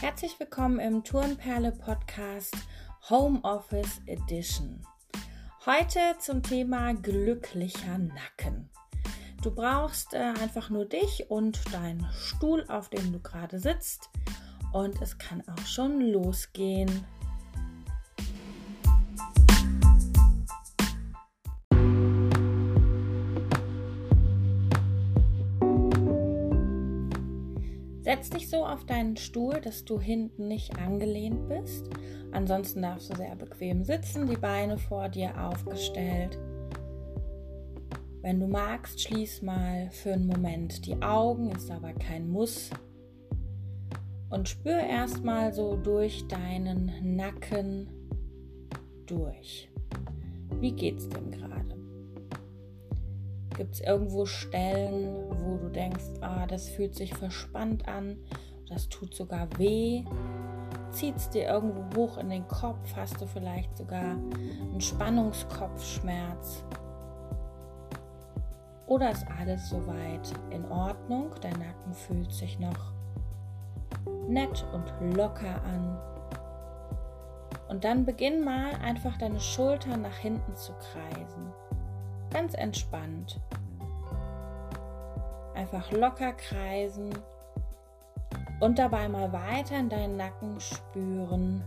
Herzlich willkommen im Turnperle Podcast Homeoffice Edition. Heute zum Thema glücklicher Nacken. Du brauchst äh, einfach nur dich und deinen Stuhl, auf dem du gerade sitzt. Und es kann auch schon losgehen. Setz dich so auf deinen Stuhl, dass du hinten nicht angelehnt bist. Ansonsten darfst du sehr bequem sitzen, die Beine vor dir aufgestellt. Wenn du magst, schließ mal für einen Moment die Augen, ist aber kein Muss. Und spür erstmal so durch deinen Nacken durch. Wie geht's dem gerade? Gibt es irgendwo Stellen, wo du denkst, ah, das fühlt sich verspannt an, das tut sogar weh? Zieht es dir irgendwo hoch in den Kopf? Hast du vielleicht sogar einen Spannungskopfschmerz? Oder ist alles soweit in Ordnung? Dein Nacken fühlt sich noch nett und locker an. Und dann beginn mal einfach deine Schultern nach hinten zu kreisen. Ganz entspannt. Einfach locker kreisen und dabei mal weiter in deinen Nacken spüren.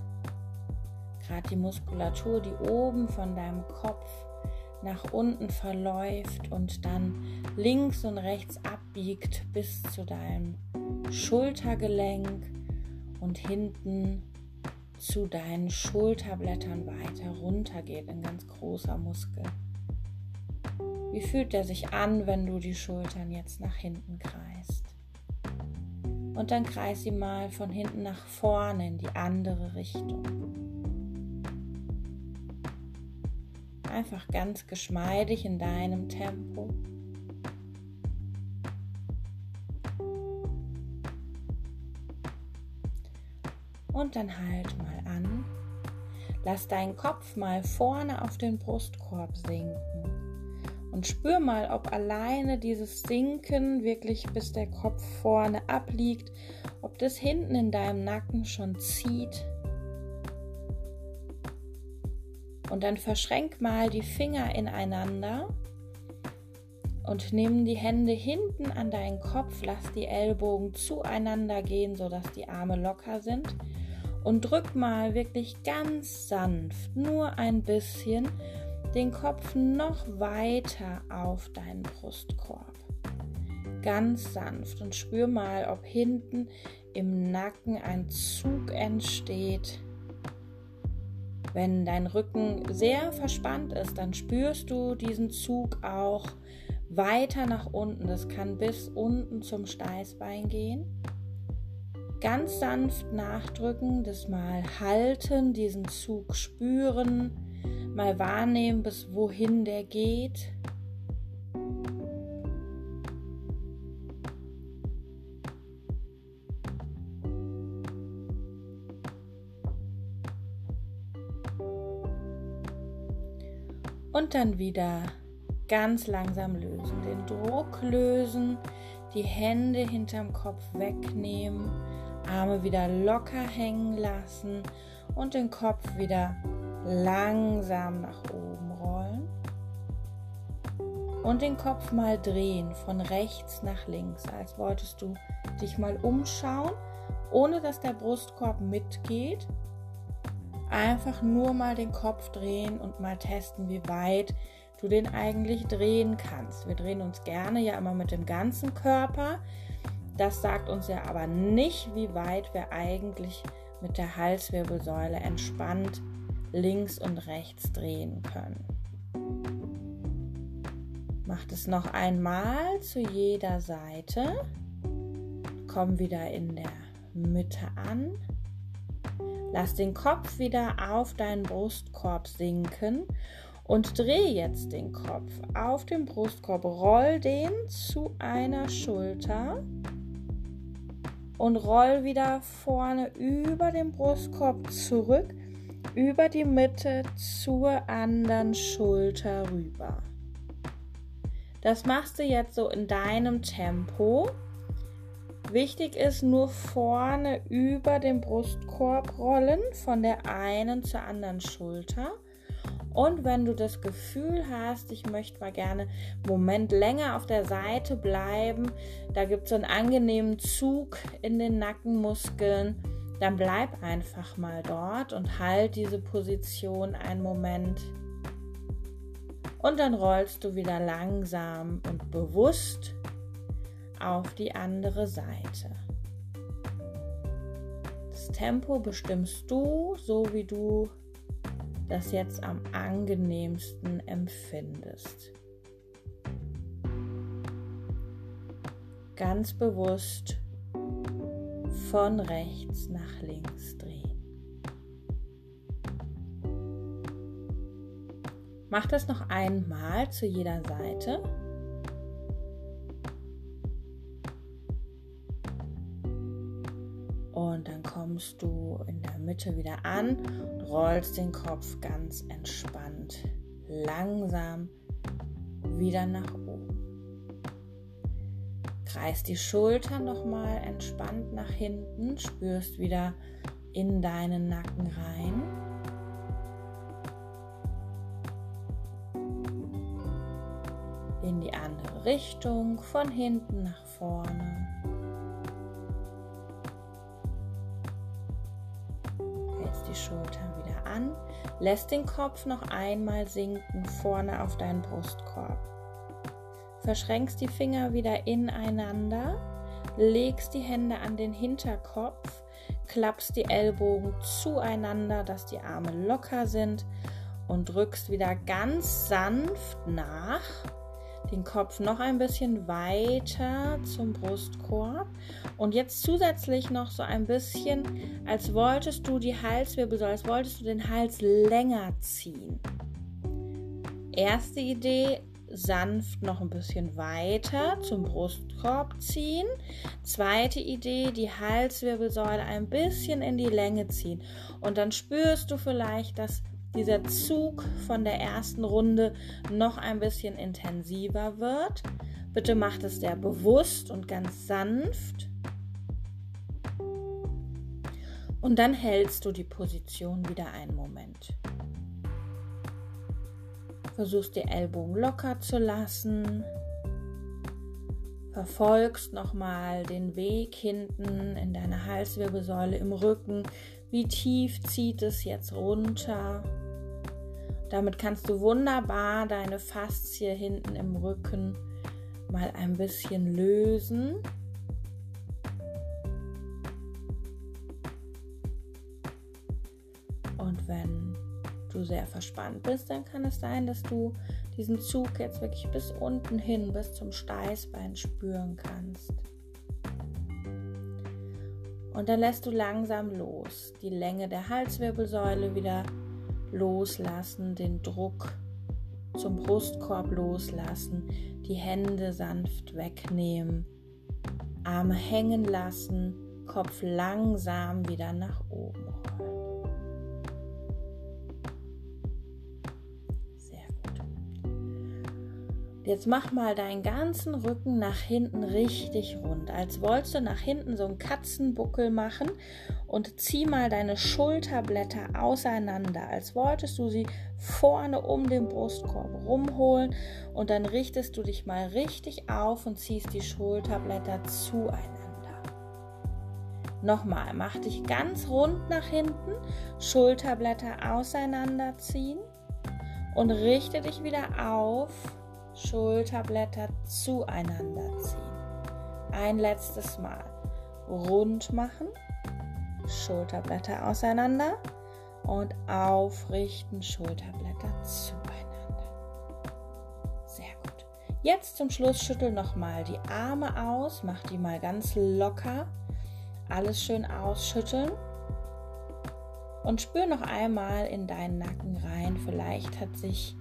Gerade die Muskulatur, die oben von deinem Kopf nach unten verläuft und dann links und rechts abbiegt bis zu deinem Schultergelenk und hinten zu deinen Schulterblättern weiter runter geht. Ein ganz großer Muskel. Wie fühlt er sich an, wenn du die Schultern jetzt nach hinten kreist? Und dann kreis sie mal von hinten nach vorne in die andere Richtung. Einfach ganz geschmeidig in deinem Tempo. Und dann halt mal an. Lass deinen Kopf mal vorne auf den Brustkorb sinken. Und spür mal, ob alleine dieses Sinken wirklich bis der Kopf vorne abliegt, ob das hinten in deinem Nacken schon zieht. Und dann verschränk mal die Finger ineinander und nimm die Hände hinten an deinen Kopf, lass die Ellbogen zueinander gehen, sodass die Arme locker sind. Und drück mal wirklich ganz sanft, nur ein bisschen den Kopf noch weiter auf deinen Brustkorb. Ganz sanft und spür mal, ob hinten im Nacken ein Zug entsteht. Wenn dein Rücken sehr verspannt ist, dann spürst du diesen Zug auch weiter nach unten. Das kann bis unten zum Steißbein gehen. Ganz sanft nachdrücken, das mal halten, diesen Zug spüren mal wahrnehmen, bis wohin der geht. Und dann wieder ganz langsam lösen. Den Druck lösen, die Hände hinterm Kopf wegnehmen, Arme wieder locker hängen lassen und den Kopf wieder langsam nach oben rollen und den Kopf mal drehen von rechts nach links, als wolltest du dich mal umschauen, ohne dass der Brustkorb mitgeht. Einfach nur mal den Kopf drehen und mal testen, wie weit du den eigentlich drehen kannst. Wir drehen uns gerne ja immer mit dem ganzen Körper. Das sagt uns ja aber nicht, wie weit wir eigentlich mit der Halswirbelsäule entspannt links und rechts drehen können. Macht es noch einmal zu jeder Seite. Komm wieder in der Mitte an. Lass den Kopf wieder auf deinen Brustkorb sinken und dreh jetzt den Kopf auf den Brustkorb. Roll den zu einer Schulter und roll wieder vorne über den Brustkorb zurück über die Mitte zur anderen Schulter rüber. Das machst du jetzt so in deinem Tempo. Wichtig ist nur vorne über den Brustkorb rollen, von der einen zur anderen Schulter. Und wenn du das Gefühl hast, ich möchte mal gerne einen Moment länger auf der Seite bleiben, da gibt es so einen angenehmen Zug in den Nackenmuskeln, dann bleib einfach mal dort und halt diese Position einen Moment. Und dann rollst du wieder langsam und bewusst auf die andere Seite. Das Tempo bestimmst du, so wie du das jetzt am angenehmsten empfindest. Ganz bewusst von rechts nach links drehen. Mach das noch einmal zu jeder Seite. Und dann kommst du in der Mitte wieder an und rollst den Kopf ganz entspannt, langsam wieder nach oben. Kreist die Schultern nochmal entspannt nach hinten, spürst wieder in deinen Nacken rein. In die andere Richtung, von hinten nach vorne. die Schultern wieder an, lässt den Kopf noch einmal sinken vorne auf deinen Brustkorb. Verschränkst die Finger wieder ineinander, legst die Hände an den Hinterkopf, klappst die Ellbogen zueinander, dass die Arme locker sind und drückst wieder ganz sanft nach den Kopf noch ein bisschen weiter zum Brustkorb und jetzt zusätzlich noch so ein bisschen, als wolltest du die Halswirbelsäule, als wolltest du den Hals länger ziehen. Erste Idee, sanft noch ein bisschen weiter zum Brustkorb ziehen. Zweite Idee, die Halswirbelsäule ein bisschen in die Länge ziehen. Und dann spürst du vielleicht, dass dieser Zug von der ersten Runde noch ein bisschen intensiver wird. Bitte macht es sehr bewusst und ganz sanft. Und dann hältst du die Position wieder einen Moment. Versuchst die Ellbogen locker zu lassen. Verfolgst nochmal den Weg hinten in deine Halswirbelsäule im Rücken. Wie tief zieht es jetzt runter? Damit kannst du wunderbar deine Faszie hinten im Rücken mal ein bisschen lösen. Und wenn du sehr verspannt bist, dann kann es sein, dass du diesen Zug jetzt wirklich bis unten hin, bis zum Steißbein spüren kannst. Und dann lässt du langsam los, die Länge der Halswirbelsäule wieder loslassen, den Druck zum Brustkorb loslassen, die Hände sanft wegnehmen, Arme hängen lassen, Kopf langsam wieder nach oben rollen. Jetzt mach mal deinen ganzen Rücken nach hinten richtig rund, als wolltest du nach hinten so einen Katzenbuckel machen und zieh mal deine Schulterblätter auseinander, als wolltest du sie vorne um den Brustkorb rumholen und dann richtest du dich mal richtig auf und ziehst die Schulterblätter zueinander. Nochmal, mach dich ganz rund nach hinten, Schulterblätter auseinanderziehen und richte dich wieder auf, Schulterblätter zueinander ziehen. Ein letztes Mal. Rund machen Schulterblätter auseinander und aufrichten, Schulterblätter zueinander. Sehr gut. Jetzt zum Schluss schüttel nochmal die Arme aus, mach die mal ganz locker. Alles schön ausschütteln. Und spür noch einmal in deinen Nacken rein. Vielleicht hat sich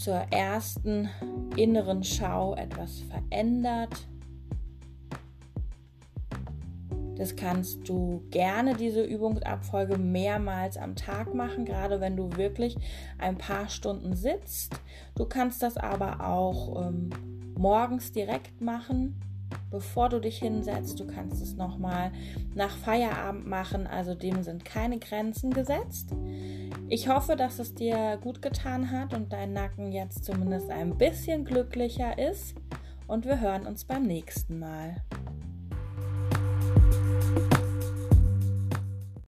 zur ersten inneren Schau etwas verändert. Das kannst du gerne diese Übungsabfolge mehrmals am Tag machen, gerade wenn du wirklich ein paar Stunden sitzt. Du kannst das aber auch ähm, morgens direkt machen. Bevor du dich hinsetzt. Du kannst es nochmal nach Feierabend machen, also dem sind keine Grenzen gesetzt. Ich hoffe, dass es dir gut getan hat und dein Nacken jetzt zumindest ein bisschen glücklicher ist. Und wir hören uns beim nächsten Mal.